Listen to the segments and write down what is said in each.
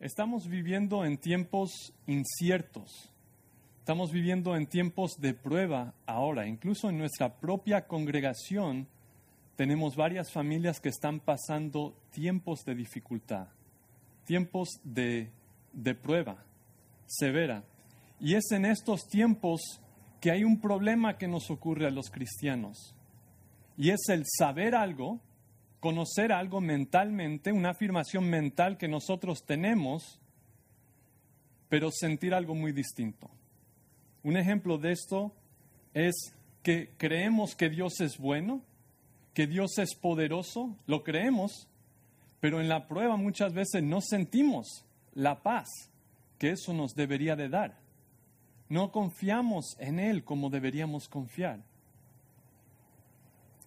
Estamos viviendo en tiempos inciertos. Estamos viviendo en tiempos de prueba ahora. Incluso en nuestra propia congregación tenemos varias familias que están pasando tiempos de dificultad, tiempos de, de prueba severa. Y es en estos tiempos que hay un problema que nos ocurre a los cristianos. Y es el saber algo, conocer algo mentalmente, una afirmación mental que nosotros tenemos, pero sentir algo muy distinto. Un ejemplo de esto es que creemos que Dios es bueno, que Dios es poderoso, lo creemos, pero en la prueba muchas veces no sentimos la paz que eso nos debería de dar. No confiamos en Él como deberíamos confiar.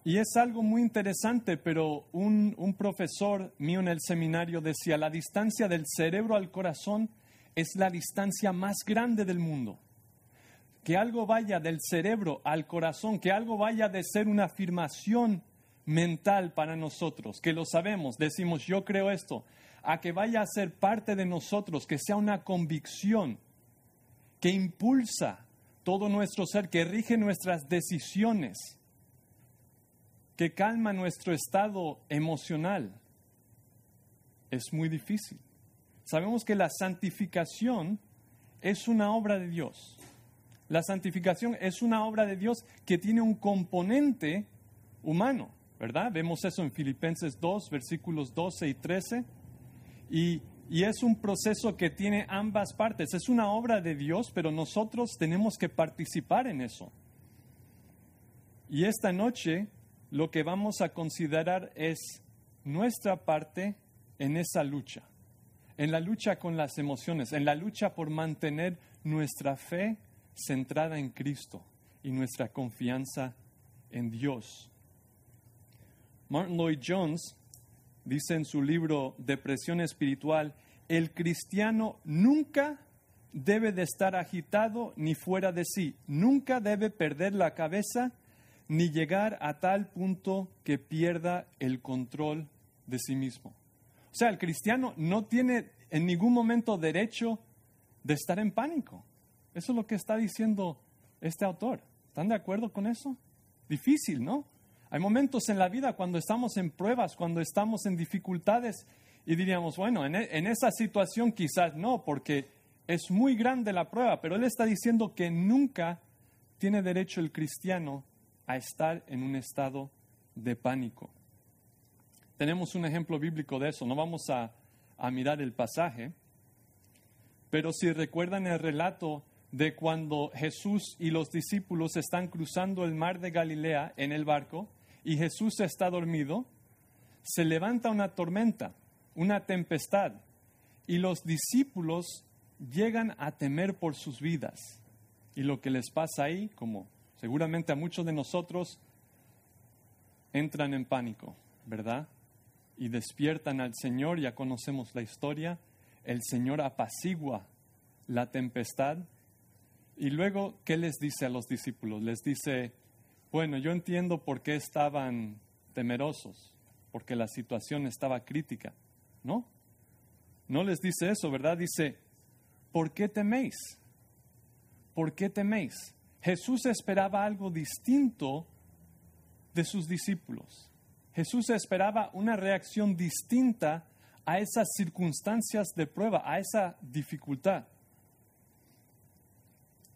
Y es algo muy interesante, pero un, un, profesor mío en el seminario decía, la distancia del cerebro al corazón es la distancia más grande del mundo. Que algo vaya del cerebro al corazón, que algo vaya de ser una afirmación mental para nosotros, que lo sabemos, decimos yo creo esto, a que vaya a ser parte de nosotros, que sea una convicción que impulsa todo nuestro ser, que rige nuestras decisiones que calma nuestro estado emocional. Es muy difícil. Sabemos que la santificación es una obra de Dios. La santificación es una obra de Dios que tiene un componente humano, ¿verdad? Vemos eso en Filipenses 2, versículos 12 y 13. Y, y es un proceso que tiene ambas partes. Es una obra de Dios, pero nosotros tenemos que participar en eso. Y esta noche lo que vamos a considerar es nuestra parte en esa lucha, en la lucha con las emociones, en la lucha por mantener nuestra fe centrada en Cristo y nuestra confianza en Dios. Martin Lloyd Jones dice en su libro Depresión Espiritual, el cristiano nunca debe de estar agitado ni fuera de sí, nunca debe perder la cabeza ni llegar a tal punto que pierda el control de sí mismo. O sea, el cristiano no tiene en ningún momento derecho de estar en pánico. Eso es lo que está diciendo este autor. ¿Están de acuerdo con eso? Difícil, ¿no? Hay momentos en la vida cuando estamos en pruebas, cuando estamos en dificultades y diríamos, bueno, en, en esa situación quizás no, porque es muy grande la prueba, pero él está diciendo que nunca tiene derecho el cristiano a estar en un estado de pánico. Tenemos un ejemplo bíblico de eso, no vamos a, mirar el pasaje, pero si recuerdan el relato de cuando Jesús y los discípulos están cruzando el mar de Galilea en el barco y Jesús está dormido, se levanta una tormenta, una tempestad, y los discípulos llegan a temer por sus vidas. Y lo que les pasa ahí, como Seguramente a muchos de nosotros entran en pánico, ¿verdad? Y despiertan al Señor, ya conocemos la historia, el Señor apacigua la tempestad. Y luego, ¿qué les dice a los discípulos? Les dice, bueno, yo entiendo por qué estaban temerosos, porque la situación estaba crítica, ¿no? No les dice eso, ¿verdad? Dice, ¿por qué teméis? ¿Por qué teméis? Jesús esperaba algo distinto de sus discípulos. Jesús esperaba una reacción distinta a esas circunstancias de prueba, a esa dificultad.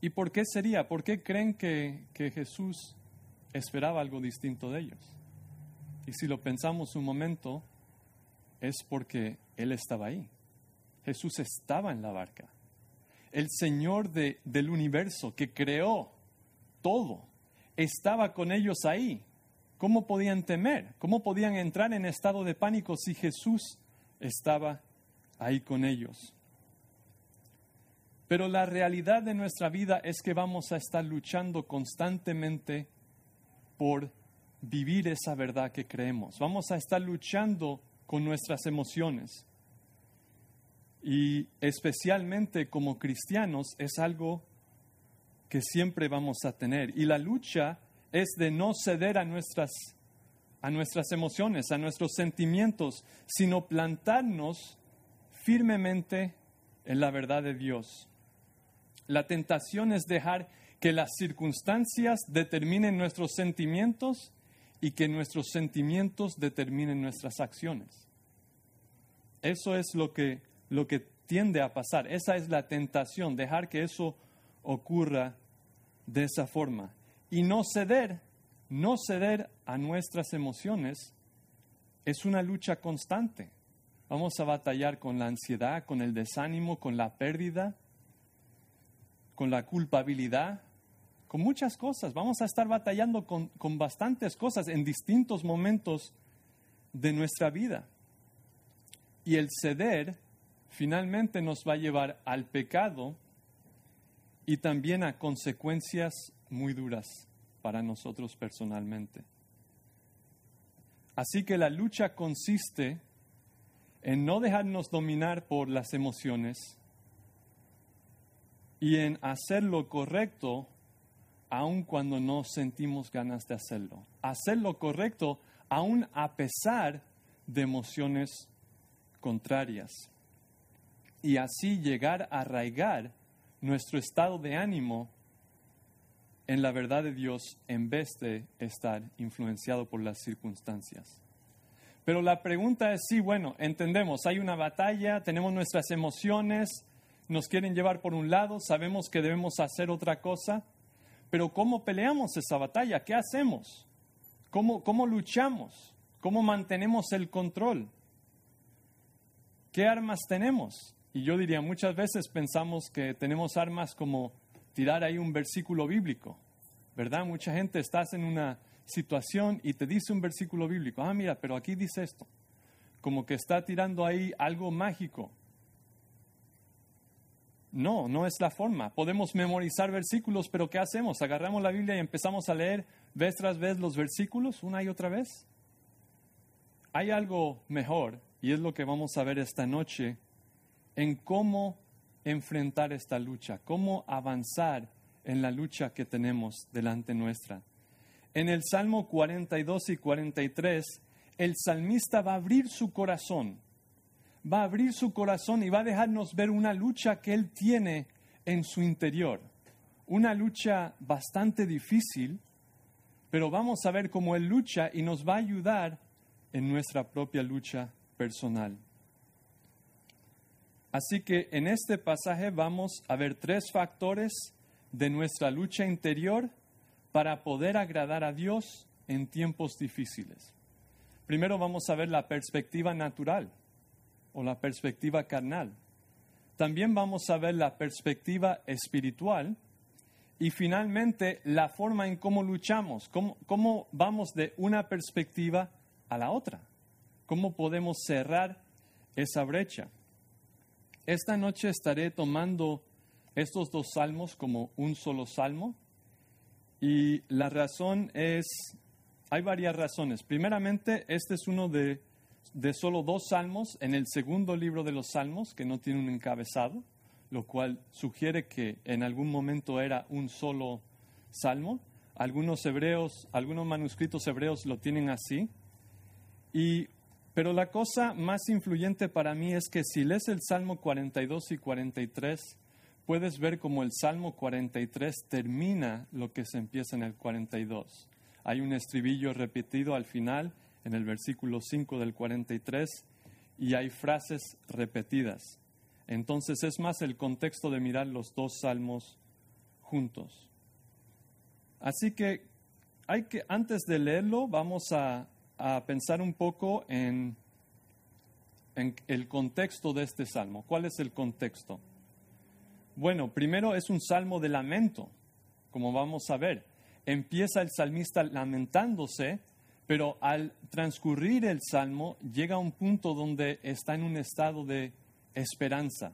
¿Y por qué sería? ¿Por qué creen que, que Jesús esperaba algo distinto de ellos? Y si lo pensamos un momento, es porque Él estaba ahí. Jesús estaba en la barca el Señor del universo que creó todo, estaba con ellos ahí. ¿Cómo podían temer? ¿Cómo podían entrar en estado de pánico si Jesús estaba ahí con ellos? Pero la realidad de nuestra vida es que vamos a estar luchando constantemente por vivir esa verdad que creemos. Vamos a estar luchando con nuestras emociones y especialmente como cristianos es algo que siempre vamos a tener. Y la lucha es de no ceder a nuestras, a nuestras emociones, a nuestros sentimientos, sino plantarnos firmemente en la verdad de Dios. La tentación es dejar que las circunstancias determinen nuestros sentimientos y que nuestros sentimientos determinen nuestras acciones. Eso es lo que, lo que tiende a pasar. Esa es la tentación, dejar que eso ocurra de esa forma. Y no ceder, no ceder a nuestras emociones es una lucha constante. Vamos a batallar con la ansiedad, con el desánimo, con la pérdida, con la culpabilidad, con muchas cosas. Vamos a estar batallando con, con bastantes cosas en distintos momentos de nuestra vida. Y el ceder finalmente nos va a llevar al pecado y también a consecuencias muy duras para nosotros personalmente. Así que la lucha consiste en no dejarnos dominar por las emociones y en hacer lo correcto aun cuando no sentimos ganas de hacerlo. Hacer lo correcto aun a pesar de emociones contrarias. Y así llegar a arraigar nuestro estado de ánimo en la verdad de Dios en vez de estar influenciado por las circunstancias. Pero la pregunta es, sí, bueno, entendemos, hay una batalla, tenemos nuestras emociones, nos quieren llevar por un lado, sabemos que debemos hacer otra cosa, pero ¿cómo peleamos esa batalla? ¿Qué hacemos? ¿Cómo, cómo luchamos? ¿Cómo mantenemos el control? ¿Qué armas tenemos? Y yo diría, muchas veces pensamos que tenemos armas como tirar ahí un versículo bíblico, ¿verdad? Mucha gente está en una situación y te dice un versículo bíblico, ah, mira, pero aquí dice esto, como que está tirando ahí algo mágico. No, no es la forma. Podemos memorizar versículos, pero ¿qué hacemos? Agarramos la Biblia y empezamos a leer vez tras vez los versículos una y otra vez. Hay algo mejor, y es lo que vamos a ver esta noche, en cómo enfrentar esta lucha, cómo avanzar en la lucha que tenemos delante nuestra. En el Salmo 42 y 43, el salmista va a abrir su corazón, va a abrir su corazón y va a dejarnos ver una lucha que él tiene en su interior. Una lucha bastante difícil, pero vamos a ver cómo él lucha y nos va a ayudar en nuestra propia lucha personal. Así que en este pasaje vamos a ver tres factores de nuestra lucha interior para poder agradar a Dios en tiempos difíciles. Primero vamos a ver la perspectiva natural o la perspectiva carnal. También vamos a ver la perspectiva espiritual y finalmente la forma en cómo luchamos, cómo, cómo vamos de una perspectiva a la otra, cómo podemos cerrar esa brecha. Esta noche estaré tomando estos dos salmos como un solo salmo y la razón es, hay varias razones. Primeramente, este es uno de, de solo dos salmos en el segundo libro de los salmos que no tiene un encabezado, lo cual sugiere que en algún momento era un solo salmo. Algunos hebreos, algunos manuscritos hebreos lo tienen así. Y, pero la cosa más influyente para mí es que si lees el Salmo 42 y 43, puedes ver como el Salmo 43 termina lo que se empieza en el 42. Hay un estribillo repetido al final, en el versículo 5 del 43, y hay frases repetidas. Entonces es más el contexto de mirar los dos salmos juntos. Así que, hay que antes de leerlo, vamos a, a pensar un poco en, el contexto de este salmo. ¿Cuál es el contexto? Bueno, primero es un salmo de lamento, como vamos a ver. Empieza el salmista lamentándose, pero al transcurrir el salmo llega a un punto donde está en un estado de esperanza,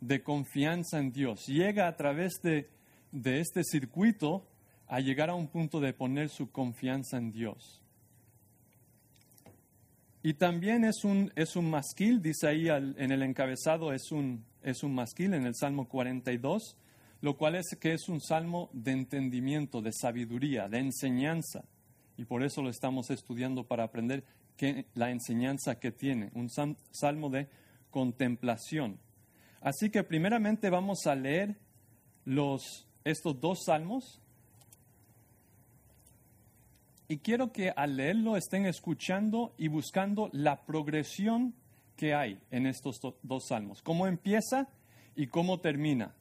de confianza en Dios. Llega a través de, de este circuito a llegar a un punto de poner su confianza en Dios. Y también es un, es un masquil, dice ahí en el encabezado, es un, es un masquil en el Salmo 42, lo cual es que es un salmo de entendimiento, de sabiduría, de enseñanza. Y por eso lo estamos estudiando para aprender la enseñanza que tiene. Un salmo de contemplación. Así que primeramente vamos a leer los, estos dos salmos. Y quiero que al leerlo estén escuchando y buscando la progresión que hay en estos dos salmos. Cómo empieza y cómo termina.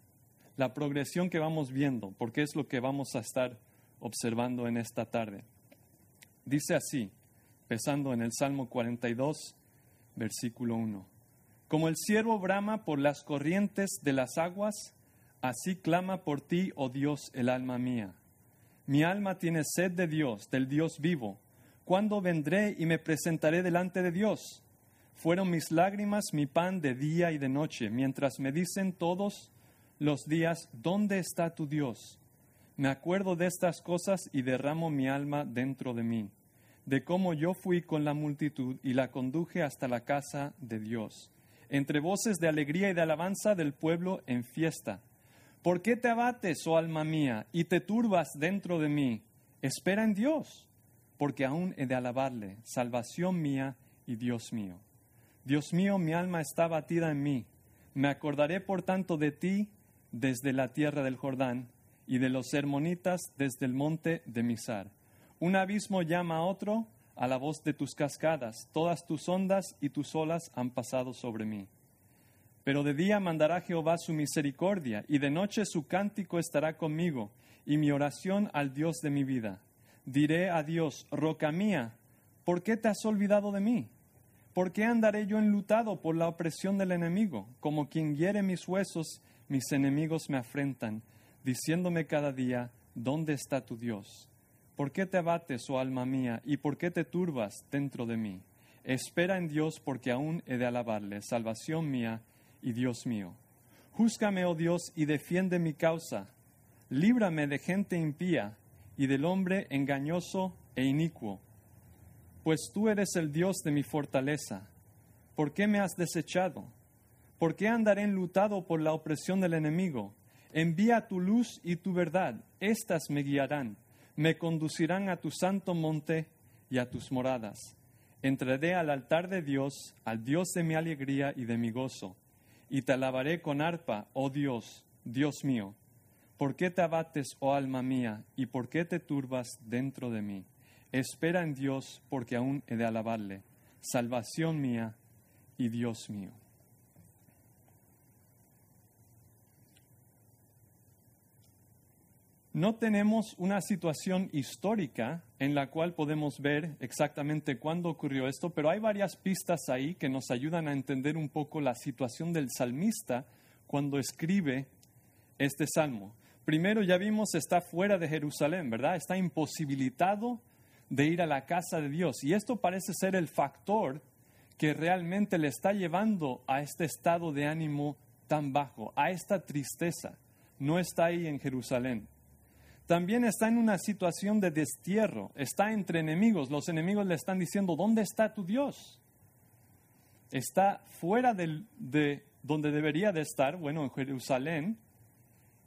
La progresión que vamos viendo, porque es lo que vamos a estar observando en esta tarde. Dice así, empezando en el Salmo 42, versículo 1. Como el ciervo brama por las corrientes de las aguas, así clama por ti, oh Dios, el alma mía. Mi alma tiene sed de Dios, del Dios vivo. ¿Cuándo vendré y me presentaré delante de Dios? Fueron mis lágrimas mi pan de día y de noche, mientras me dicen todos los días, ¿dónde está tu Dios? Me acuerdo de estas cosas y derramo mi alma dentro de mí, de cómo yo fui con la multitud y la conduje hasta la casa de Dios entre voces de alegría y de alabanza del pueblo en fiesta. ¿Por qué te abates, oh alma mía, y te turbas dentro de mí? Espera en Dios, porque aún he de alabarle, salvación mía y Dios mío. Dios mío, mi alma está batida en mí. Me acordaré, por tanto, de ti desde la tierra del Jordán y de los hermonitas desde el monte de Misar. Un abismo llama a otro, a la voz de tus cascadas, todas tus ondas y tus olas han pasado sobre mí. Pero de día mandará Jehová su misericordia, y de noche su cántico estará conmigo, y mi oración al Dios de mi vida. Diré a Dios, roca mía, ¿por qué te has olvidado de mí? ¿Por qué andaré yo enlutado por la opresión del enemigo? Como quien hiere mis huesos, mis enemigos me afrentan, diciéndome cada día, ¿dónde está tu Dios? ¿Por qué te abates, oh alma mía, y por qué te turbas dentro de mí? Espera en Dios, porque aún he de alabarle, salvación mía y Dios mío. Júzgame, oh Dios, y defiende mi causa. Líbrame de gente impía y del hombre engañoso e inicuo. Pues tú eres el Dios de mi fortaleza. ¿Por qué me has desechado? ¿Por qué andaré enlutado por la opresión del enemigo? Envía tu luz y tu verdad, éstas me guiarán me conducirán a tu santo monte y a tus moradas. Entraré al altar de Dios, al Dios de mi alegría y de mi gozo, y te alabaré con arpa, oh Dios, Dios mío. ¿Por qué te abates, oh alma mía, y por qué te turbas dentro de mí? Espera en Dios, porque aún he de alabarle, salvación mía y Dios mío. No tenemos una situación histórica en la cual podemos ver exactamente cuándo ocurrió esto, pero hay varias pistas ahí que nos ayudan a entender un poco la situación del salmista cuando escribe este salmo. Primero ya vimos está fuera de Jerusalén, ¿verdad? Está imposibilitado de ir a la casa de Dios. Y esto parece ser el factor que realmente le está llevando a este estado de ánimo tan bajo, a esta tristeza. No está ahí en Jerusalén también está en una situación de destierro, está entre enemigos. Los enemigos le están diciendo, ¿dónde está tu Dios? Está fuera de donde debería de estar, bueno, en Jerusalén,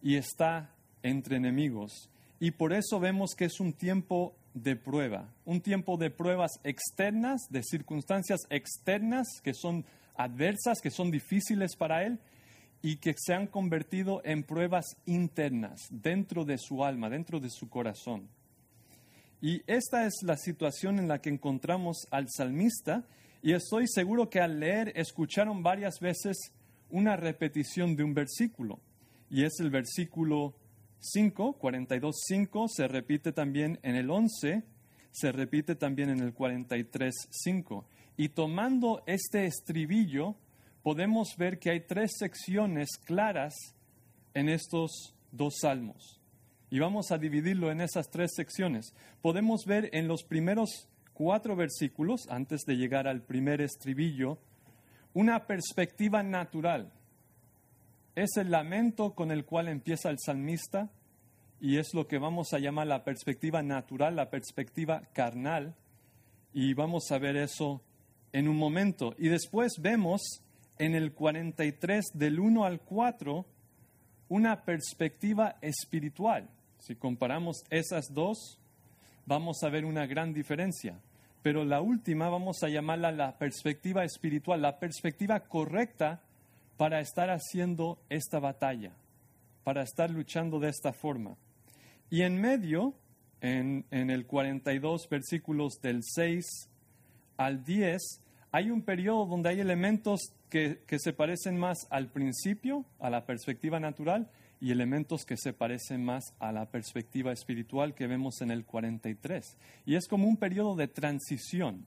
y está entre enemigos. Y por eso vemos que es un tiempo de prueba, un tiempo de pruebas externas, de circunstancias externas que son adversas, que son difíciles para él, y que se han convertido en pruebas internas dentro de su alma, dentro de su corazón. Y esta es la situación en la que encontramos al salmista y estoy seguro que al leer escucharon varias veces una repetición de un versículo y es el versículo 5, 42, 5, se repite también en el 11, se repite también en el 43, 5. Y tomando este estribillo, podemos ver que hay tres secciones claras en estos dos salmos. Y vamos a dividirlo en esas tres secciones. Podemos ver en los primeros cuatro versículos, antes de llegar al primer estribillo, una perspectiva natural. Es el lamento con el cual empieza el salmista y es lo que vamos a llamar la perspectiva natural, la perspectiva carnal. Y vamos a ver eso en un momento. Y después vemos en el 43 del 1 al 4 una perspectiva espiritual. Si comparamos esas dos, vamos a ver una gran diferencia. pero la última vamos a llamarla la perspectiva espiritual, la perspectiva correcta para estar haciendo esta batalla, para estar luchando de esta forma. Y en medio, en, el 42 versículos del 6 al 10, hay un periodo donde hay elementos que, se parecen más al principio, a la perspectiva natural, y elementos que se parecen más a la perspectiva espiritual que vemos en el 43. Y es como un periodo de transición.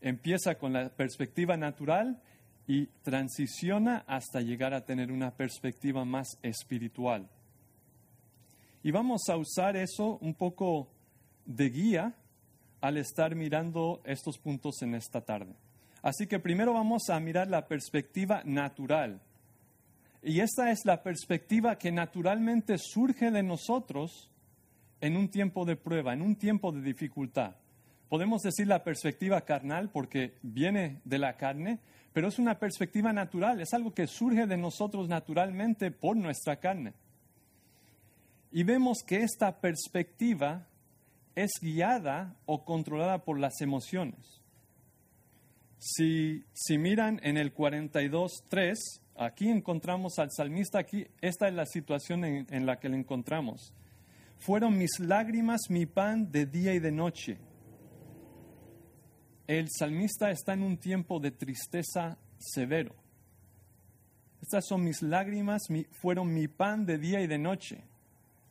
Empieza con la perspectiva natural y transiciona hasta llegar a tener una perspectiva más espiritual. Y vamos a usar eso un poco de guía al estar mirando estos puntos en esta tarde. Así que primero vamos a mirar la perspectiva natural, y esta es la perspectiva que naturalmente surge de nosotros en un tiempo de prueba, en un tiempo de dificultad. Podemos decir la perspectiva carnal porque viene de la carne, pero es una perspectiva natural, es algo que surge de nosotros naturalmente por nuestra carne. Y vemos que esta perspectiva es guiada o controlada por las emociones. Si, si miran en el 42.3, Aquí encontramos al salmista, aquí esta es la situación en, la que le encontramos. Fueron mis lágrimas mi pan de día y de noche. El salmista está en un tiempo de tristeza severo. Estas son mis lágrimas, fueron mi pan de día y de noche,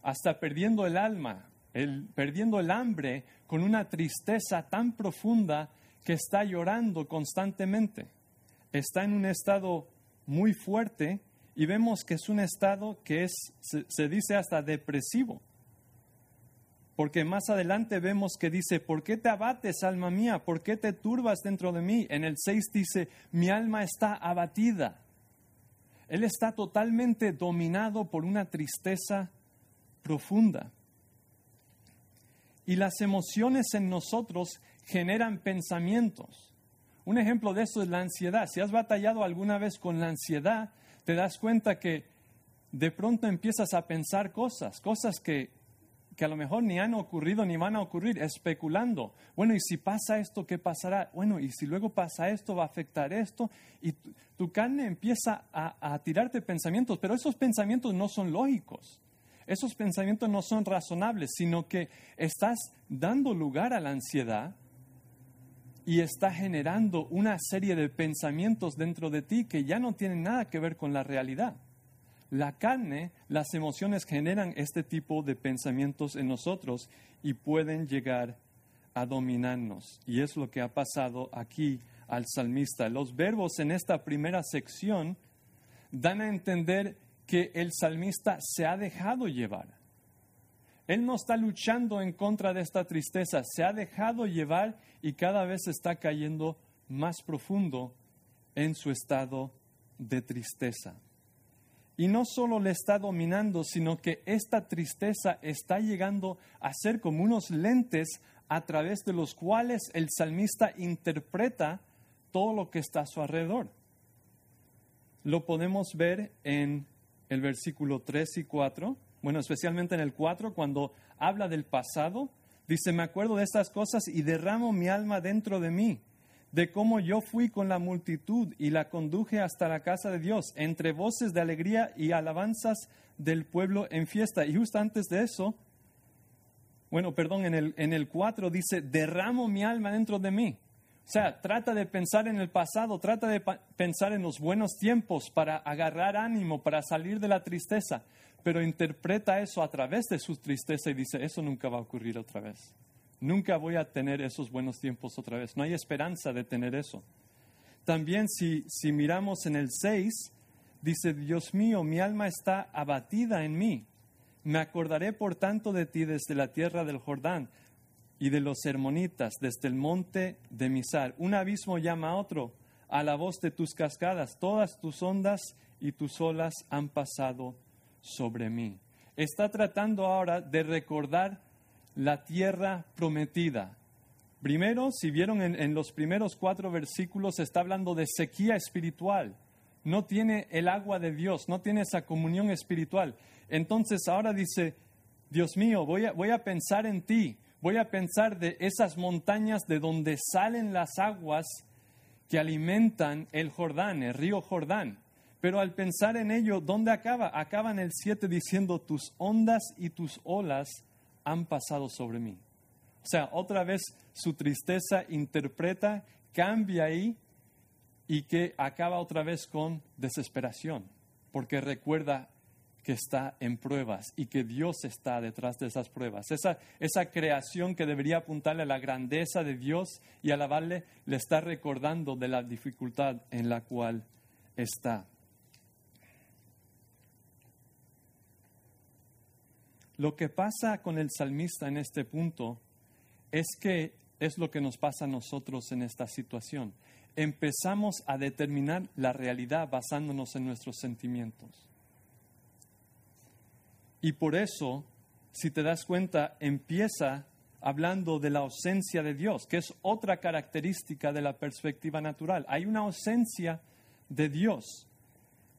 hasta perdiendo el alma, el, perdiendo el hambre con una tristeza tan profunda que está llorando constantemente. Está en un estado muy fuerte y vemos que es un estado que es, se, dice hasta depresivo. Porque más adelante vemos que dice, ¿por qué te abates, alma mía? ¿Por qué te turbas dentro de mí? En el 6 dice, mi alma está abatida. Él está totalmente dominado por una tristeza profunda. Y las emociones en nosotros generan pensamientos. Un ejemplo de eso es la ansiedad. Si has batallado alguna vez con la ansiedad, te das cuenta que de pronto empiezas a pensar cosas, cosas que, a lo mejor ni han ocurrido ni van a ocurrir, especulando. Bueno, y si pasa esto, ¿qué pasará? Bueno, y si luego pasa esto, va a afectar esto. Y tu, carne empieza a, a tirarte pensamientos, pero esos pensamientos no son lógicos. Esos pensamientos no son razonables, sino que estás dando lugar a la ansiedad y está generando una serie de pensamientos dentro de ti que ya no tienen nada que ver con la realidad. La carne, las emociones generan este tipo de pensamientos en nosotros y pueden llegar a dominarnos. Y es lo que ha pasado aquí al salmista. Los verbos en esta primera sección dan a entender que el salmista se ha dejado llevar. Él no está luchando en contra de esta tristeza, se ha dejado llevar y cada vez está cayendo más profundo en su estado de tristeza. Y no solo le está dominando, sino que esta tristeza está llegando a ser como unos lentes a través de los cuales el salmista interpreta todo lo que está a su alrededor. Lo podemos ver en el versículo 3 y 4 bueno, especialmente en el 4, cuando habla del pasado, dice, me acuerdo de estas cosas y derramo mi alma dentro de mí, de cómo yo fui con la multitud y la conduje hasta la casa de Dios, entre voces de alegría y alabanzas del pueblo en fiesta. Y justo antes de eso, bueno, perdón, en el, en el 4 dice, derramo mi alma dentro de mí. O sea, trata de pensar en el pasado, trata de pensar en los buenos tiempos para agarrar ánimo, para salir de la tristeza, pero interpreta eso a través de su tristeza y dice, eso nunca va a ocurrir otra vez. Nunca voy a tener esos buenos tiempos otra vez. No hay esperanza de tener eso. También si, si miramos en el 6, dice, Dios mío, mi alma está abatida en mí. Me acordaré por tanto de ti desde la tierra del Jordán y de los hermonitas desde el monte de Misar. Un abismo llama a otro a la voz de tus cascadas. Todas tus ondas y tus olas han pasado sobre mí. Está tratando ahora de recordar la tierra prometida. Primero, si vieron en, los primeros cuatro versículos, está hablando de sequía espiritual. No tiene el agua de Dios, no tiene esa comunión espiritual. Entonces ahora dice, Dios mío, voy a pensar en ti, Voy a pensar de esas montañas de donde salen las aguas que alimentan el Jordán, el río Jordán. Pero al pensar en ello, ¿dónde acaba? Acaba en el 7 diciendo, tus ondas y tus olas han pasado sobre mí. O sea, otra vez su tristeza interpreta, cambia ahí y que acaba otra vez con desesperación, porque recuerda que está en pruebas y que Dios está detrás de esas pruebas. Esa, esa creación que debería apuntarle a la grandeza de Dios y alabarle, le está recordando de la dificultad en la cual está. Lo que pasa con el salmista en este punto es que es lo que nos pasa a nosotros en esta situación. Empezamos a determinar la realidad basándonos en nuestros sentimientos. Y por eso, si te das cuenta, empieza hablando de la ausencia de Dios, que es otra característica de la perspectiva natural. Hay una ausencia de Dios.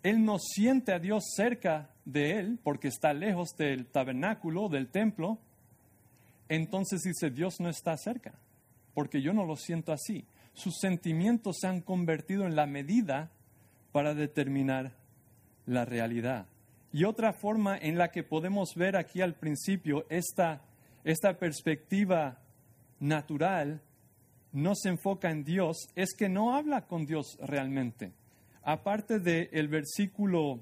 Él no siente a Dios cerca de él porque está lejos del tabernáculo, del templo. Entonces dice, Dios no está cerca, porque yo no lo siento así. Sus sentimientos se han convertido en la medida para determinar la realidad. Y otra forma en la que podemos ver aquí al principio esta, esta perspectiva natural no se enfoca en Dios es que no habla con Dios realmente. Aparte del versículo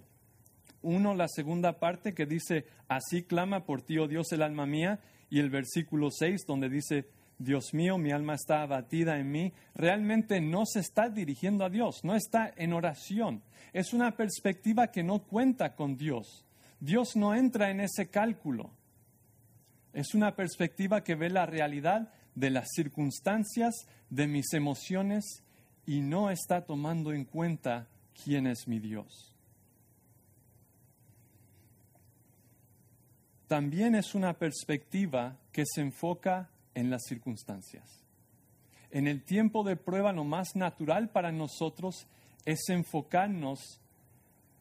1, la segunda parte que dice, así clama por ti, oh Dios, el alma mía, y el versículo 6 donde dice, Dios mío, mi alma está abatida en mí, realmente no se está dirigiendo a Dios, no está en oración. Es una perspectiva que no cuenta con Dios. Dios no entra en ese cálculo. Es una perspectiva que ve la realidad de las circunstancias, de mis emociones, y no está tomando en cuenta quién es mi Dios. También es una perspectiva que se enfoca en las circunstancias. En el tiempo de prueba lo más natural para nosotros es enfocarnos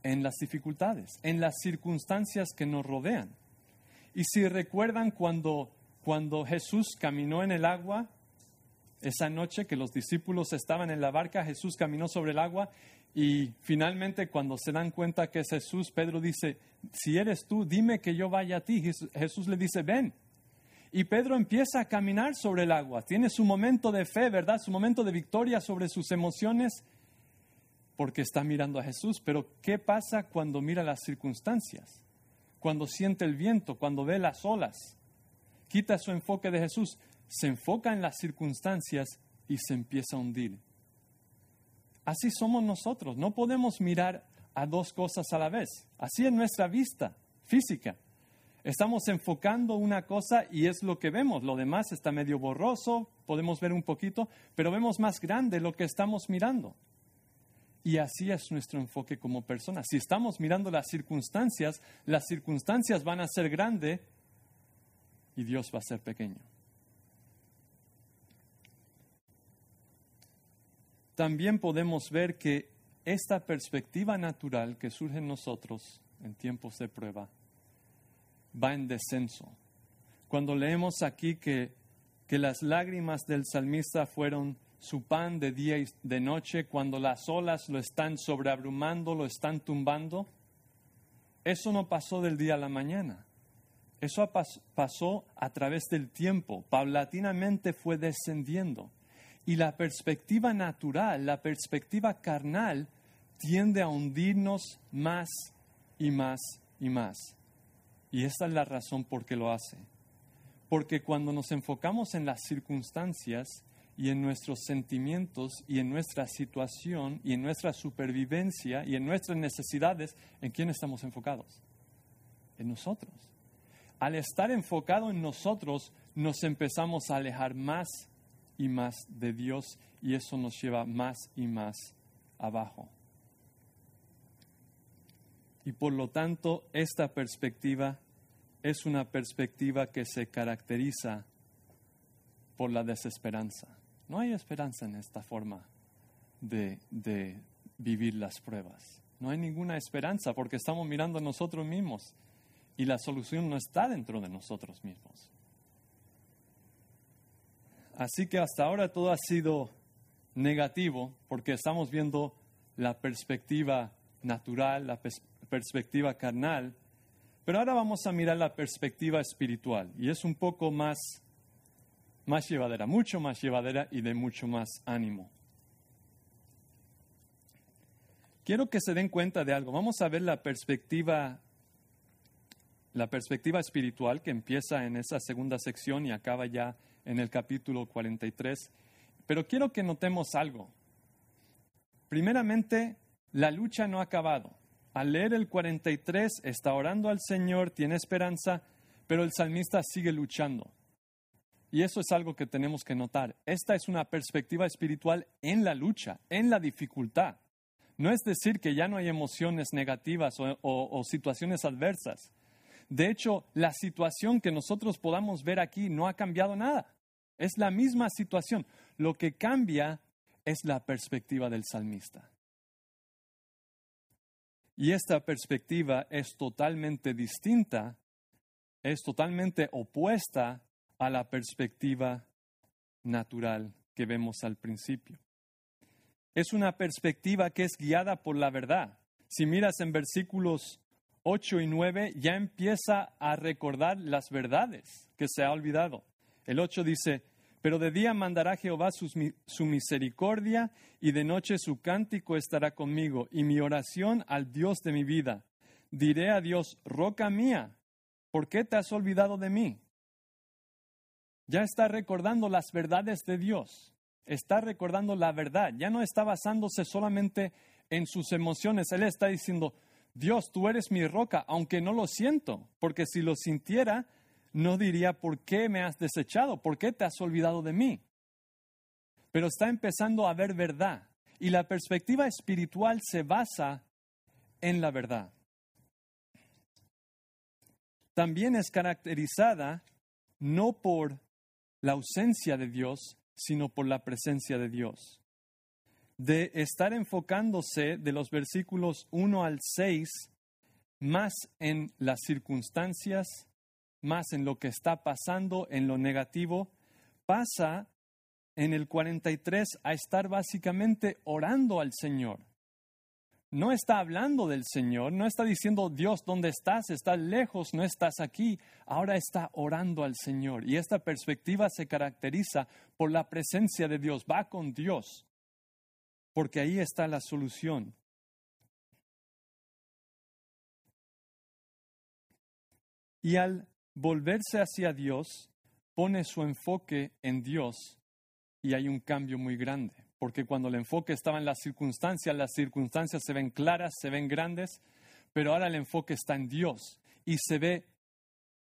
en las dificultades, en las circunstancias que nos rodean. Y si recuerdan cuando, cuando Jesús caminó en el agua, esa noche que los discípulos estaban en la barca, Jesús caminó sobre el agua y finalmente cuando se dan cuenta que es Jesús, Pedro dice, si eres tú, dime que yo vaya a ti. Jesús le dice, ven. Y Pedro empieza a caminar sobre el agua. Tiene su momento de fe, ¿verdad? Su momento de victoria sobre sus emociones porque está mirando a Jesús. Pero ¿qué pasa cuando mira las circunstancias? Cuando siente el viento, cuando ve las olas. Quita su enfoque de Jesús, se enfoca en las circunstancias y se empieza a hundir. Así somos nosotros. No podemos mirar a dos cosas a la vez. Así es nuestra vista física. Estamos enfocando una cosa y es lo que vemos. Lo demás está medio borroso, podemos ver un poquito, pero vemos más grande lo que estamos mirando. Y así es nuestro enfoque como personas. Si estamos mirando las circunstancias, las circunstancias van a ser grandes y Dios va a ser pequeño. También podemos ver que esta perspectiva natural que surge en nosotros en tiempos de prueba va en descenso. Cuando leemos aquí que, que las lágrimas del salmista fueron su pan de día y de noche, cuando las olas lo están sobreabrumando, lo están tumbando, eso no pasó del día a la mañana. Eso pasó a través del tiempo, paulatinamente fue descendiendo. Y la perspectiva natural, la perspectiva carnal, tiende a hundirnos más y más y más. Y esta es la razón por qué lo hace. Porque cuando nos enfocamos en las circunstancias y en nuestros sentimientos y en nuestra situación y en nuestra supervivencia y en nuestras necesidades, ¿en quién estamos enfocados? En nosotros. Al estar enfocado en nosotros, nos empezamos a alejar más y más de Dios y eso nos lleva más y más abajo. Y por lo tanto, esta perspectiva es una perspectiva que se caracteriza por la desesperanza. No hay esperanza en esta forma de, vivir las pruebas. No hay ninguna esperanza porque estamos mirando a nosotros mismos y la solución no está dentro de nosotros mismos. Así que hasta ahora todo ha sido negativo porque estamos viendo la perspectiva natural, la perspectiva carnal, pero ahora vamos a mirar la perspectiva espiritual y es un poco más, más llevadera, mucho más llevadera y de mucho más ánimo. Quiero que se den cuenta de algo. Vamos a ver la perspectiva, la perspectiva espiritual que empieza en esa segunda sección y acaba ya en el capítulo 43. Pero quiero que notemos algo. Primeramente, la lucha no ha acabado. Al leer el 43, está orando al Señor, tiene esperanza, pero el salmista sigue luchando. Y eso es algo que tenemos que notar. Esta es una perspectiva espiritual en la lucha, en la dificultad. No es decir que ya no hay emociones negativas o, situaciones adversas. De hecho, la situación que nosotros podamos ver aquí no ha cambiado nada. Es la misma situación. Lo que cambia es la perspectiva del salmista. Y esta perspectiva es totalmente distinta, es totalmente opuesta a la perspectiva natural que vemos al principio es una perspectiva que es guiada por la verdad. Si miras en versículos 8 y 9, ya empieza a recordar las verdades que se ha olvidado. El 8 dice, pero de día mandará Jehová su, misericordia y de noche su cántico estará conmigo y mi oración al Dios de mi vida. Diré a Dios, roca mía, ¿por qué te has olvidado de mí? Ya está recordando las verdades de Dios está recordando la verdad, ya no está basándose solamente en sus emociones, él está diciendo, Dios, tú eres mi roca, aunque no lo siento, porque si lo sintiera, no diría, ¿por qué me has desechado? ¿Por qué te has olvidado de mí? Pero está empezando a ver verdad, y la perspectiva espiritual se basa en la verdad. También es caracterizada no por la ausencia de Dios, sino por la presencia de Dios. De estar enfocándose de los versículos 1 al 6 más en las circunstancias, más en lo que está pasando, en lo negativo, pasa en el 43 a estar básicamente orando al Señor no está hablando del Señor, no está diciendo, Dios, ¿dónde estás? Estás lejos, no estás aquí. Ahora está orando al Señor. Y esta perspectiva se caracteriza por la presencia de Dios. Va con Dios, porque ahí está la solución. Y al volverse hacia Dios, pone su enfoque en Dios y hay un cambio muy grande porque cuando el enfoque estaba en las circunstancias, las circunstancias se ven claras, se ven grandes, pero ahora el enfoque está en Dios y se ve,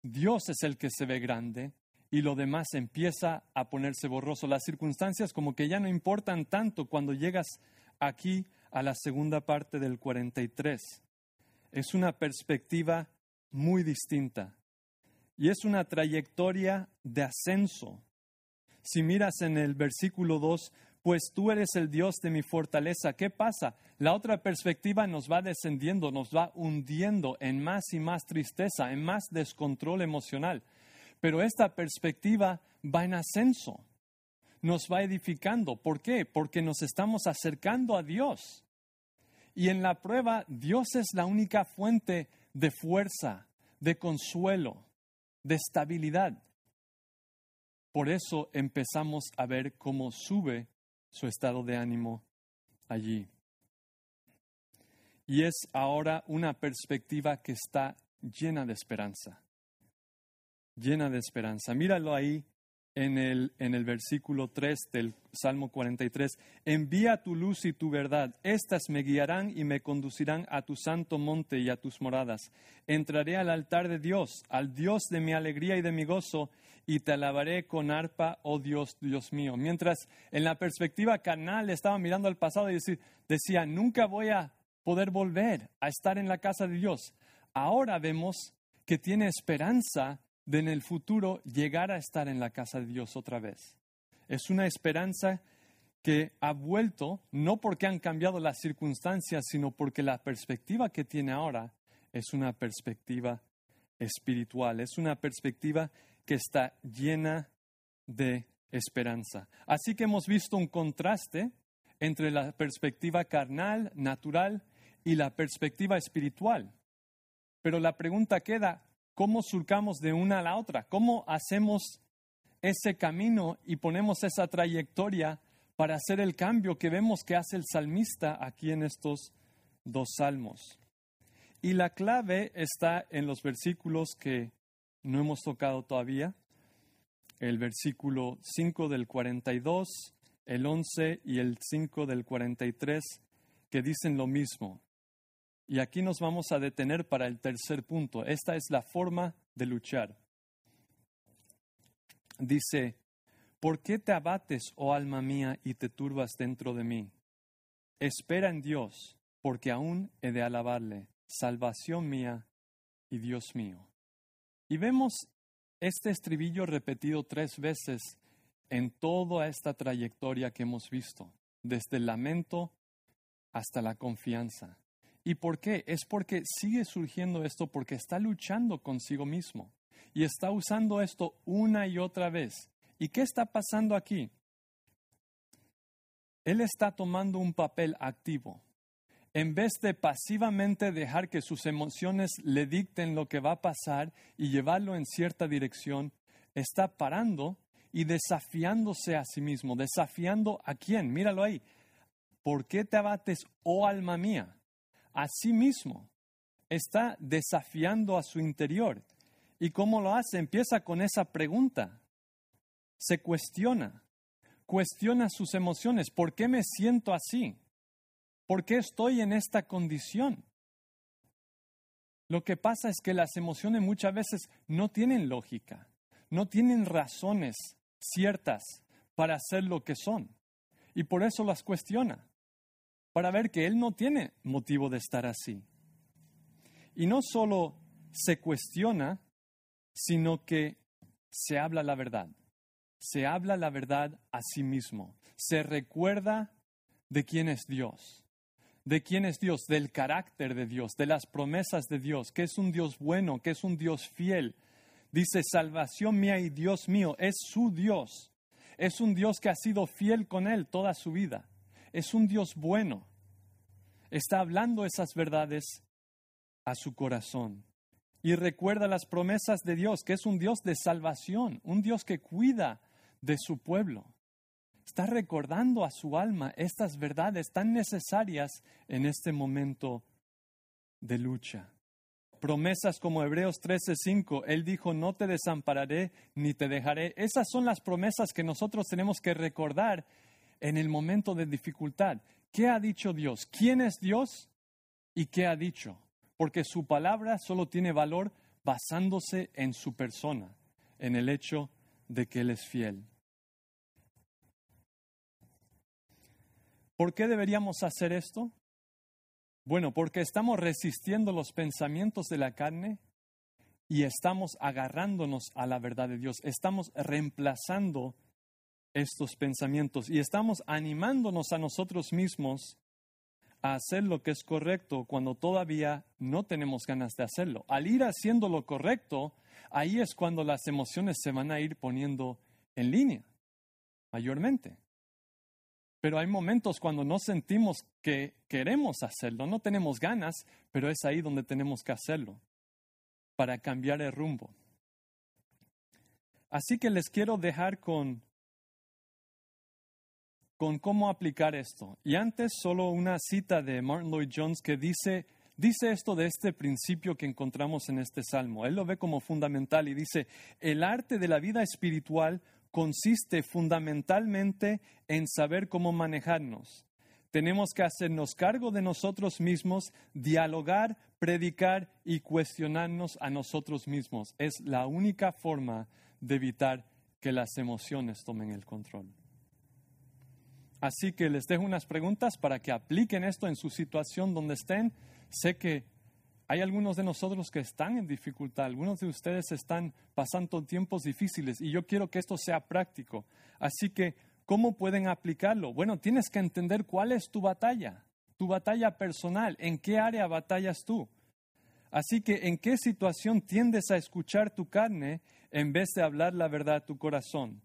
Dios es el que se ve grande y lo demás empieza a ponerse borroso. Las circunstancias como que ya no importan tanto cuando llegas aquí a la segunda parte del 43. Es una perspectiva muy distinta y es una trayectoria de ascenso. Si miras en el versículo 2, pues tú eres el Dios de mi fortaleza. ¿Qué pasa? La otra perspectiva nos va descendiendo, nos va hundiendo en más y más tristeza, en más descontrol emocional. Pero esta perspectiva va en ascenso, nos va edificando. ¿Por qué? Porque nos estamos acercando a Dios. Y en la prueba, Dios es la única fuente de fuerza, de consuelo, de estabilidad. Por eso empezamos a ver cómo sube su estado de ánimo allí. Y es ahora una perspectiva que está llena de esperanza, llena de esperanza. Míralo ahí en el, en el versículo 3 del Salmo 43. Envía tu luz y tu verdad. Estas me guiarán y me conducirán a tu santo monte y a tus moradas. Entraré al altar de Dios, al Dios de mi alegría y de mi gozo, y te alabaré con arpa, oh Dios, Dios mío. Mientras en la perspectiva canal estaba mirando al pasado y decía, nunca voy a poder volver a estar en la casa de Dios. Ahora vemos que tiene esperanza de en el futuro llegar a estar en la casa de Dios otra vez. Es una esperanza que ha vuelto no porque han cambiado las circunstancias, sino porque la perspectiva que tiene ahora es una perspectiva espiritual, es una perspectiva que está llena de esperanza. Así que hemos visto un contraste entre la perspectiva carnal, natural, y la perspectiva espiritual. Pero la pregunta queda, ¿cómo surcamos de una a la otra? ¿Cómo hacemos ese camino y ponemos esa trayectoria para hacer el cambio que vemos que hace el salmista aquí en estos dos salmos? Y la clave está en los versículos que no hemos tocado todavía, el versículo 5 del 42, el 11 y el 5 del 43, que dicen lo mismo. Y aquí nos vamos a detener para el tercer punto. Esta es la forma de luchar. Dice, ¿por qué te abates, oh alma mía, y te turbas dentro de mí? Espera en Dios, porque aún he de alabarle, salvación mía y Dios mío. Y vemos este estribillo repetido tres veces en toda esta trayectoria que hemos visto, desde el lamento hasta la confianza. ¿Y por qué? Es porque sigue surgiendo esto porque está luchando consigo mismo y está usando esto una y otra vez. ¿Y qué está pasando aquí? Él está tomando un papel activo. En vez de pasivamente dejar que sus emociones le dicten lo que va a pasar y llevarlo en cierta dirección, está parando y desafiándose a sí mismo. ¿Desafiando a quién? Míralo ahí. ¿Por qué te abates, oh alma mía? A sí mismo. Está desafiando a su interior. ¿Y cómo lo hace? Empieza con esa pregunta. Se cuestiona. Cuestiona sus emociones. ¿Por qué me siento así? ¿Por qué estoy en esta condición? Lo que pasa es que las emociones muchas veces no tienen lógica, no tienen razones ciertas para ser lo que son. Y por eso las cuestiona para ver que él no tiene motivo de estar así. Y no solo se cuestiona, sino que se habla la verdad. Se habla la verdad a sí mismo. Se recuerda de quién es Dios. De quién es Dios, del carácter de Dios, de las promesas de Dios, que es un Dios bueno, que es un Dios fiel. Dice, salvación mía y Dios mío, es su Dios. Es un Dios que ha sido fiel con él toda su vida es un Dios bueno. Está hablando esas verdades a su corazón. Y recuerda las promesas de Dios, que es un Dios de salvación, un Dios que cuida de su pueblo. Está recordando a su alma estas verdades tan necesarias en este momento de lucha. Promesas como Hebreos 13:5, Él dijo, no te desampararé ni te dejaré. Esas son las promesas que nosotros tenemos que recordar en el momento de dificultad. ¿Qué ha dicho Dios? ¿Quién es Dios? ¿Y qué ha dicho? Porque su palabra solo tiene valor basándose en su persona, en el hecho de que Él es fiel. ¿Por qué deberíamos hacer esto? Bueno, porque estamos resistiendo los pensamientos de la carne y estamos agarrándonos a la verdad de Dios. Estamos reemplazando estos pensamientos y estamos animándonos a nosotros mismos a hacer lo que es correcto cuando todavía no tenemos ganas de hacerlo. Al ir haciendo lo correcto, ahí es cuando las emociones se van a ir poniendo en línea, mayormente. Pero hay momentos cuando no sentimos que queremos hacerlo, no tenemos ganas, pero es ahí donde tenemos que hacerlo para cambiar el rumbo. Así que les quiero dejar con con cómo aplicar esto. Y antes solo una cita de Martin Lloyd Jones que dice, dice esto de este principio que encontramos en este salmo. Él lo ve como fundamental y dice, el arte de la vida espiritual consiste fundamentalmente en saber cómo manejarnos. Tenemos que hacernos cargo de nosotros mismos, dialogar, predicar y cuestionarnos a nosotros mismos. Es la única forma de evitar que las emociones tomen el control. Así que les dejo unas preguntas para que apliquen esto en su situación donde estén. Sé que hay algunos de nosotros que están en dificultad, algunos de ustedes están pasando tiempos difíciles y yo quiero que esto sea práctico. Así que, ¿cómo pueden aplicarlo? Bueno, tienes que entender cuál es tu batalla, tu batalla personal, en qué área batallas tú. Así que, ¿en qué situación tiendes a escuchar tu carne en vez de hablar la verdad a tu corazón?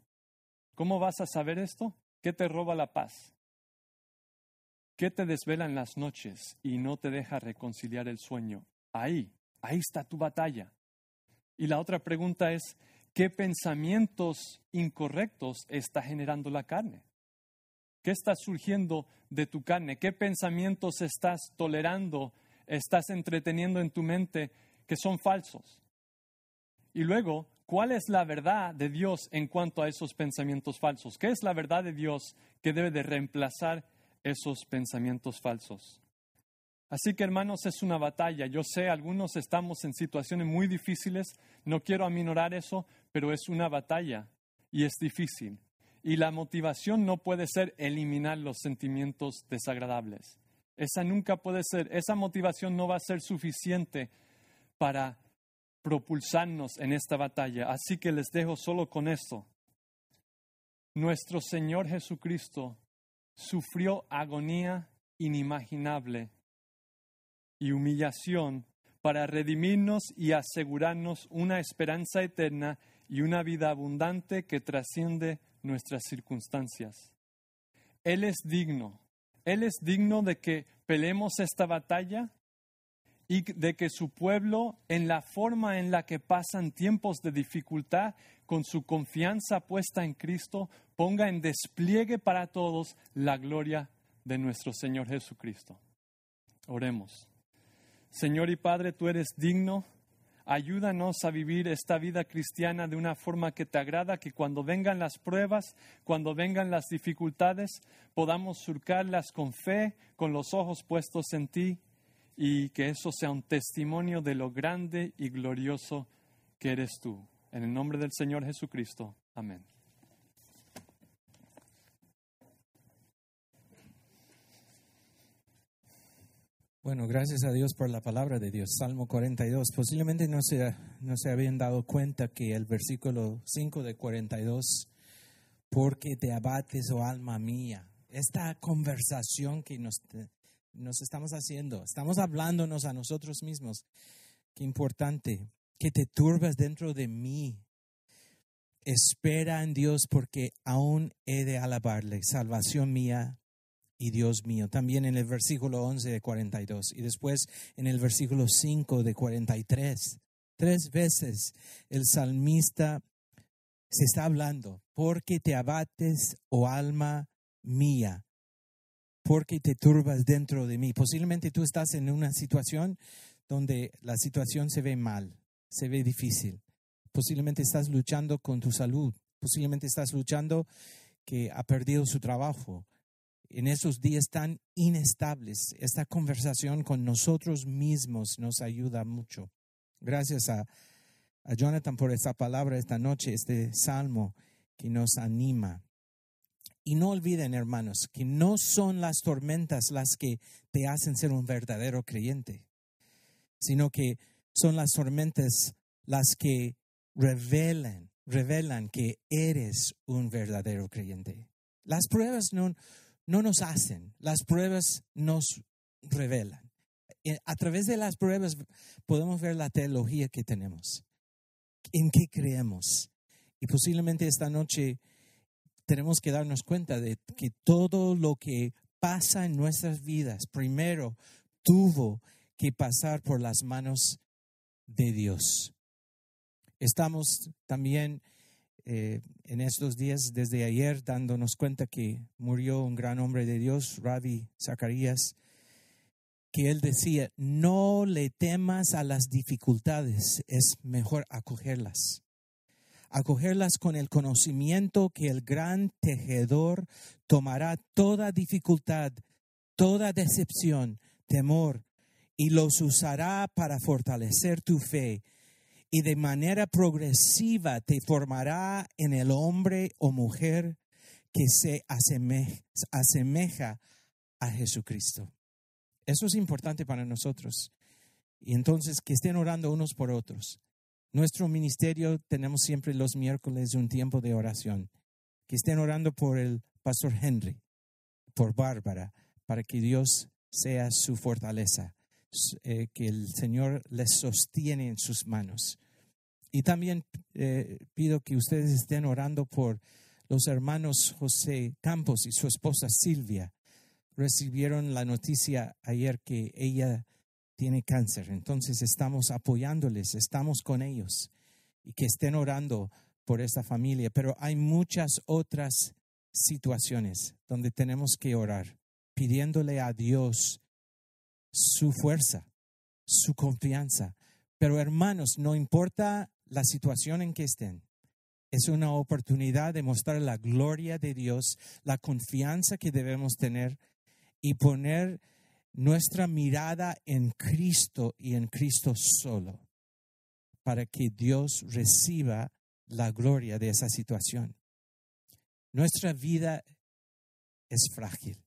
¿Cómo vas a saber esto? ¿Qué te roba la paz? ¿Qué te desvela en las noches y no te deja reconciliar el sueño? Ahí, ahí está tu batalla. Y la otra pregunta es, ¿qué pensamientos incorrectos está generando la carne? ¿Qué está surgiendo de tu carne? ¿Qué pensamientos estás tolerando, estás entreteniendo en tu mente que son falsos? Y luego, ¿cuál es la verdad de Dios en cuanto a esos pensamientos falsos? ¿Qué es la verdad de Dios que debe de reemplazar esos pensamientos falsos? Así que hermanos, es una batalla. Yo sé, algunos estamos en situaciones muy difíciles, no quiero aminorar eso, pero es una batalla y es difícil. Y la motivación no puede ser eliminar los sentimientos desagradables. Esa nunca puede ser, esa motivación no va a ser suficiente para propulsarnos en esta batalla. Así que les dejo solo con esto. Nuestro Señor Jesucristo sufrió agonía inimaginable y humillación para redimirnos y asegurarnos una esperanza eterna y una vida abundante que trasciende nuestras circunstancias. Él es digno. Él es digno de que peleemos esta batalla y de que su pueblo, en la forma en la que pasan tiempos de dificultad, con su confianza puesta en Cristo, ponga en despliegue para todos la gloria de nuestro Señor Jesucristo. Oremos. Señor y Padre, tú eres digno Ayúdanos a vivir esta vida cristiana de una forma que te agrada, que cuando vengan las pruebas, cuando vengan las dificultades, podamos surcarlas con fe, con los ojos puestos en ti y que eso sea un testimonio de lo grande y glorioso que eres tú. En el nombre del Señor Jesucristo. Amén. Bueno, gracias a Dios por la palabra de Dios. Salmo 42. Posiblemente no se, no se habían dado cuenta que el versículo 5 de 42, porque te abates, oh alma mía, esta conversación que nos, nos estamos haciendo, estamos hablándonos a nosotros mismos. Qué importante, que te turbas dentro de mí. Espera en Dios porque aún he de alabarle, salvación mía y Dios mío. También en el versículo 11 de 42 y después en el versículo 5 de 43. Tres veces el salmista se está hablando, porque te abates, oh alma mía, porque te turbas dentro de mí. Posiblemente tú estás en una situación donde la situación se ve mal, se ve difícil. Posiblemente estás luchando con tu salud, posiblemente estás luchando que ha perdido su trabajo, en esos días tan inestables, esta conversación con nosotros mismos nos ayuda mucho. Gracias a, a Jonathan por esta palabra esta noche, este salmo que nos anima. Y no olviden, hermanos, que no son las tormentas las que te hacen ser un verdadero creyente, sino que son las tormentas las que revelan, revelan que eres un verdadero creyente. Las pruebas no, no nos hacen, las pruebas nos revelan. Eh, a través de las pruebas podemos ver la teología que tenemos, en qué creemos. Y posiblemente esta noche tenemos que darnos cuenta de que todo lo que pasa en nuestras vidas, primero tuvo que pasar por las manos de Dios. Estamos también eh, en estos días, desde ayer, dándonos cuenta que murió un gran hombre de Dios, Rabbi Zacarías, que él decía, no le temas a las dificultades, es mejor acogerlas. Acogerlas con el conocimiento que el gran tejedor tomará toda dificultad, toda decepción, temor, y los usará para fortalecer tu fe y de manera progresiva te formará en el hombre o mujer que se asemeja, a Jesucristo. Eso es importante para nosotros. Y entonces que estén orando unos por otros. Nuestro ministerio tenemos siempre los miércoles un tiempo de oración. Que estén orando por el pastor Henry, por Bárbara, para que Dios sea su fortaleza eh, que el Señor les sostiene en sus manos. Y también eh, pido que ustedes estén orando por Los hermanos José Campos y su esposa Silvia recibieron la noticia ayer que ella tiene cáncer. Entonces estamos apoyándoles, estamos con ellos y que estén orando por esta familia. Pero hay muchas otras situaciones donde tenemos que orar, pidiéndole a Dios su fuerza, su confianza. Pero hermanos, no importa la situación en que estén, es una oportunidad de mostrar la gloria de Dios, la confianza que debemos tener y poner nuestra mirada en Cristo y en Cristo solo, para que Dios reciba la gloria de esa situación. Nuestra vida es frágil,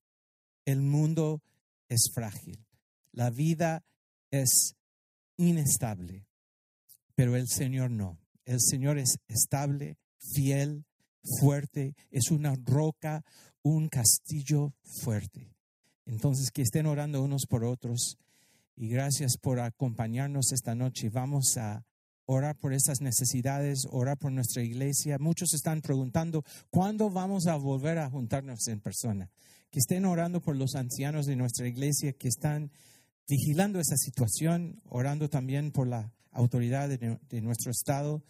el mundo es frágil, la vida es inestable, pero el Señor no. El Señor es estable, fiel, fuerte, es una roca, un castillo fuerte. Entonces, que estén orando unos por otros y gracias por acompañarnos esta noche. Vamos a orar por esas necesidades, orar por nuestra iglesia. Muchos están preguntando, ¿cuándo vamos a volver a juntarnos en persona? Que estén orando por los ancianos de nuestra iglesia que están vigilando esa situación, orando también por la autoridad de, nuestro Estado,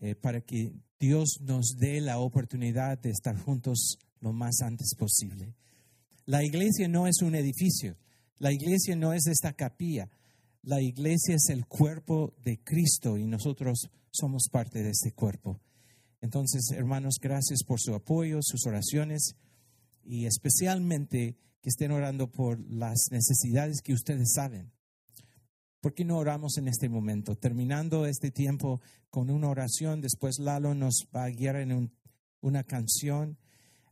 eh, para que Dios nos dé la oportunidad de estar juntos lo más antes posible. La iglesia no es un edificio, la iglesia no es esta capilla, la iglesia es el cuerpo de Cristo y nosotros somos parte de ese cuerpo. Entonces, hermanos, gracias por su apoyo, sus oraciones y especialmente que estén orando por las necesidades que ustedes saben. ¿Por qué no oramos en este momento? Terminando este tiempo con una oración, después Lalo nos va a guiar en una canción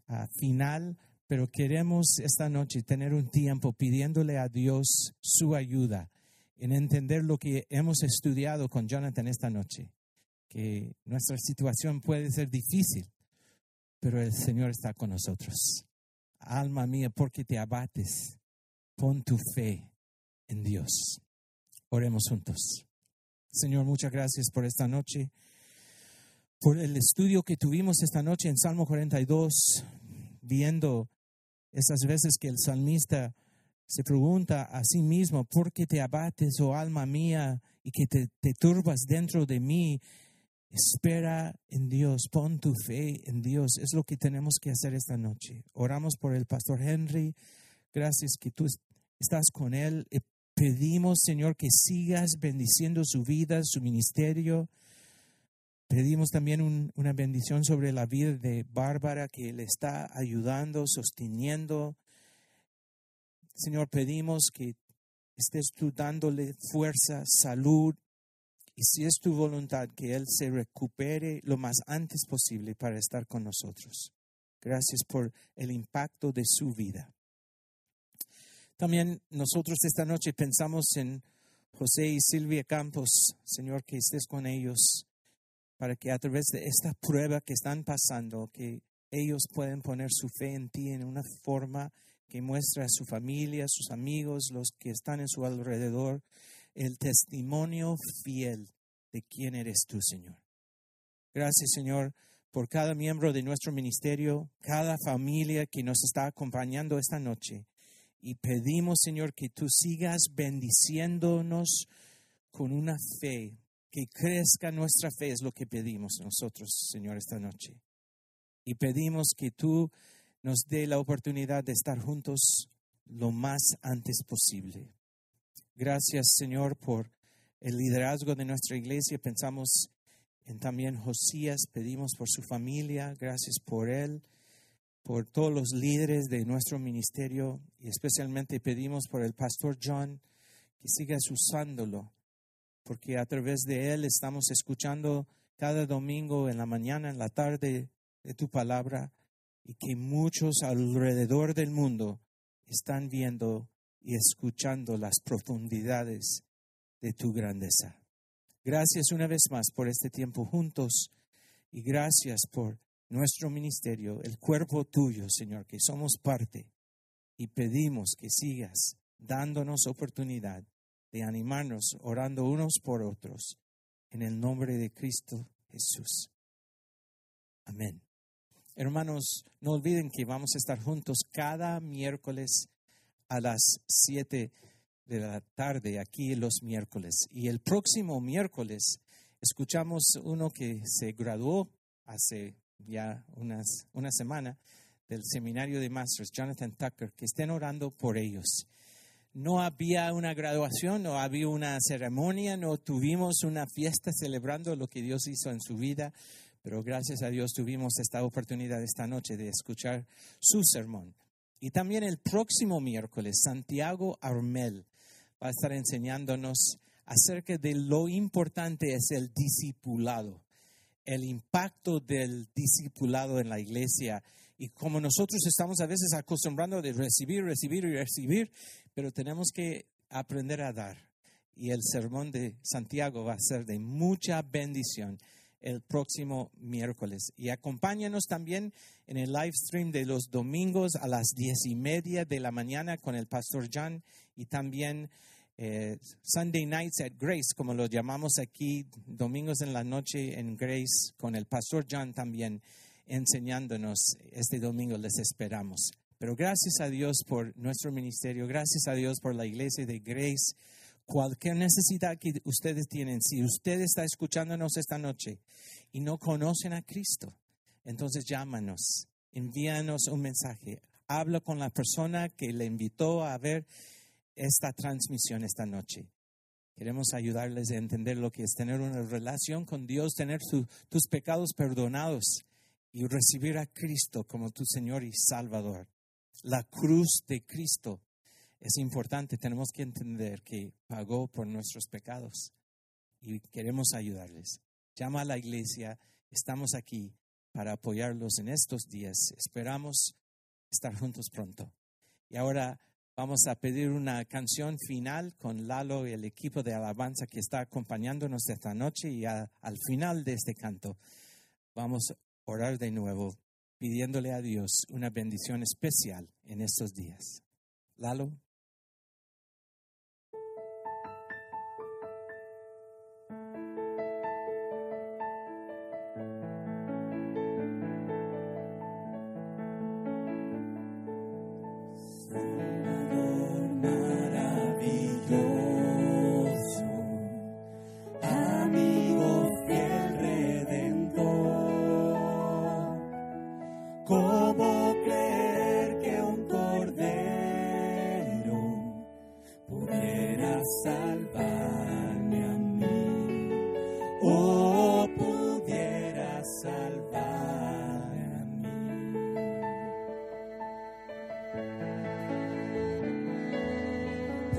ah, final, pero queremos esta noche tener un tiempo pidiéndole a Dios su ayuda en entender lo que hemos estudiado con Jonathan esta noche, que nuestra situación puede ser difícil, pero el Señor está con nosotros. Alma mía, porque te abates, pon tu fe en Dios. Oremos juntos. Señor, muchas gracias por esta noche, por el estudio que tuvimos esta noche en Salmo 42, viendo esas veces que el salmista se pregunta a sí mismo, ¿por qué te abates, oh alma mía, y que te, te turbas dentro de mí? Espera en Dios, pon tu fe en Dios. Es lo que tenemos que hacer esta noche. Oramos por el pastor Henry. Gracias que tú estás con él Pedimos, Señor, que sigas bendiciendo su vida, su ministerio. Pedimos también una bendición sobre la vida de Bárbara, que le está ayudando, sosteniendo. Señor, pedimos que estés tú dándole fuerza, salud, y si es tu voluntad, que Él se recupere lo más antes posible para estar con nosotros. Gracias por el impacto de su vida. También nosotros esta noche pensamos en José y Silvia Campos, Señor, que estés con ellos para que a través de esta prueba que están pasando, que ellos pueden poner su fe en ti en una forma que muestra a su familia, sus amigos, los que están en su alrededor, el testimonio fiel de quién eres tú, Señor. Gracias, Señor, por cada miembro de nuestro ministerio, cada familia que nos está acompañando esta noche y pedimos, Señor, que tú sigas bendiciéndonos con una fe, que crezca nuestra fe, es lo que pedimos nosotros, Señor, esta noche. Y pedimos que tú nos dé la oportunidad de estar juntos lo más antes posible. Gracias, Señor, por el liderazgo de nuestra iglesia. Pensamos en también Josías, pedimos por su familia, gracias por él por todos los líderes de nuestro ministerio y especialmente pedimos por el pastor John que sigas usándolo, porque a través de él estamos escuchando cada domingo en la mañana, en la tarde de tu palabra y que muchos alrededor del mundo están viendo y escuchando las profundidades de tu grandeza. Gracias una vez más por este tiempo juntos y gracias por nuestro ministerio, el cuerpo tuyo, Señor, que somos parte, y pedimos que sigas dándonos oportunidad de animarnos, orando unos por otros, en el nombre de Cristo Jesús. Amén. Hermanos, no olviden que vamos a estar juntos cada miércoles a las 7 de la tarde, aquí los miércoles. Y el próximo miércoles escuchamos uno que se graduó hace ya unas, una semana del seminario de Masters, Jonathan Tucker, que estén orando por ellos. No había una graduación, no había una ceremonia, no tuvimos una fiesta celebrando lo que Dios hizo en su vida, pero gracias a Dios tuvimos esta oportunidad esta noche de escuchar su sermón. Y también el próximo miércoles, Santiago Armel va a estar enseñándonos acerca de lo importante es el discipulado, el impacto del discipulado en la iglesia. Y como nosotros estamos a veces acostumbrando de recibir, recibir y recibir, pero tenemos que aprender a dar. Y el sermón de Santiago va a ser de mucha bendición el próximo miércoles. Y acompáñanos también en el live stream de los domingos a las diez y media de la mañana con el pastor John y también eh, Sunday Nights at Grace, como lo llamamos aquí, domingos en la noche en Grace con el pastor John también enseñándonos. Este domingo les esperamos. Pero gracias a Dios por nuestro ministerio, gracias a Dios por la iglesia de Grace cualquier necesidad que ustedes tienen, si usted está escuchándonos esta noche y no conocen a Cristo, entonces llámanos, envíanos un mensaje, habla con la persona que le invitó a ver esta transmisión esta noche. Queremos ayudarles a entender lo que es tener una relación con Dios, tener tus pecados perdonados y recibir a Cristo como tu Señor y Salvador. La cruz de Cristo es importante, tenemos que entender que pagó por nuestros pecados y queremos ayudarles. Llama a la iglesia, estamos aquí para apoyarlos en estos días. Esperamos estar juntos pronto. Y ahora vamos a pedir una canción final con Lalo y el equipo de alabanza que está acompañándonos esta noche y al final de este canto vamos a orar de nuevo pidiéndole a Dios una bendición especial en estos días. Lalo.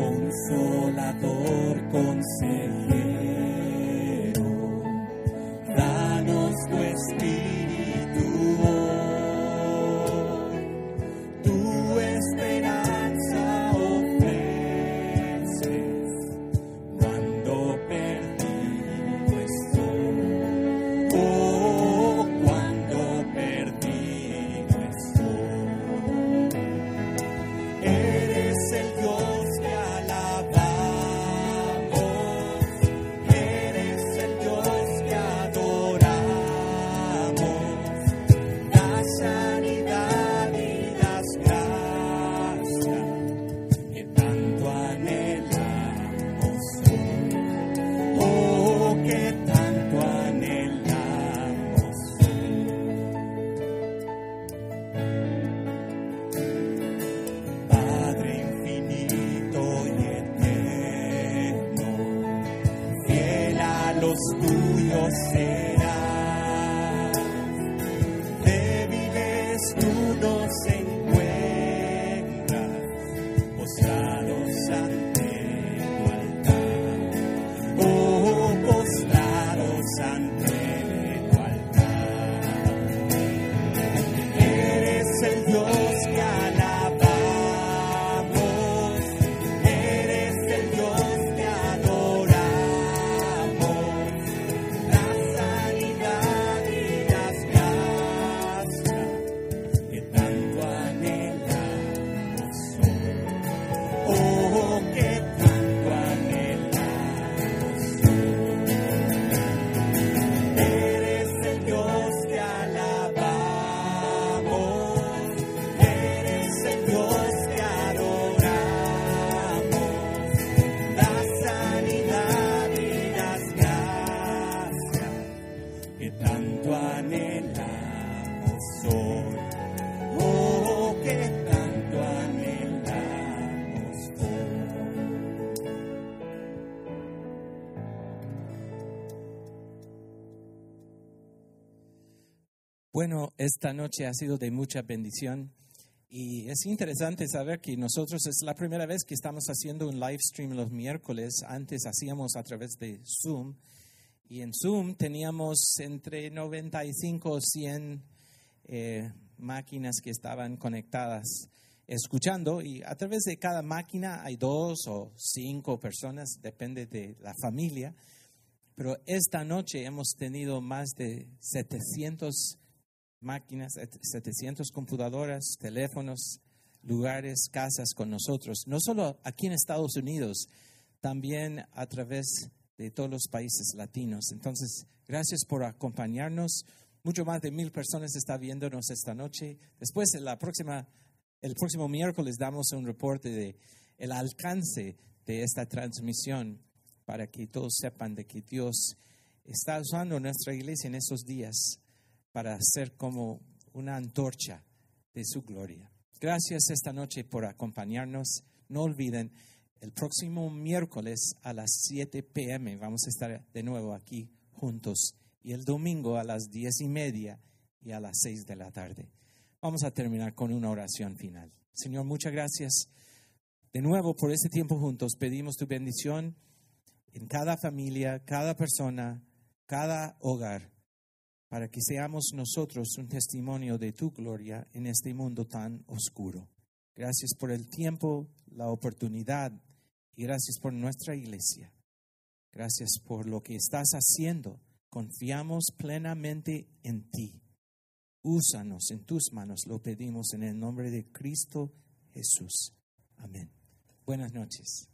consolador, consejero. Esta noche ha sido de mucha bendición y es interesante saber que nosotros es la primera vez que estamos haciendo un live stream los miércoles. Antes hacíamos a través de Zoom y en Zoom teníamos entre 95 o 100 eh, máquinas que estaban conectadas escuchando y a través de cada máquina hay dos o cinco personas, depende de la familia. Pero esta noche hemos tenido más de 700 máquinas, 700 computadoras, teléfonos, lugares, casas con nosotros, no solo aquí en Estados Unidos, también a través de todos los países latinos. Entonces, gracias por acompañarnos. Mucho más de mil personas están viéndonos esta noche. Después, la próxima, el próximo miércoles, damos un reporte de el alcance de esta transmisión para que todos sepan de que Dios está usando nuestra iglesia en esos días para ser como una antorcha de su gloria. Gracias esta noche por acompañarnos. No olviden, el próximo miércoles a las 7 pm vamos a estar de nuevo aquí juntos y el domingo a las 10 y media y a las 6 de la tarde. Vamos a terminar con una oración final. Señor, muchas gracias de nuevo por este tiempo juntos. Pedimos tu bendición en cada familia, cada persona, cada hogar para que seamos nosotros un testimonio de tu gloria en este mundo tan oscuro. Gracias por el tiempo, la oportunidad y gracias por nuestra iglesia. Gracias por lo que estás haciendo. Confiamos plenamente en ti. Úsanos en tus manos, lo pedimos en el nombre de Cristo Jesús. Amén. Buenas noches.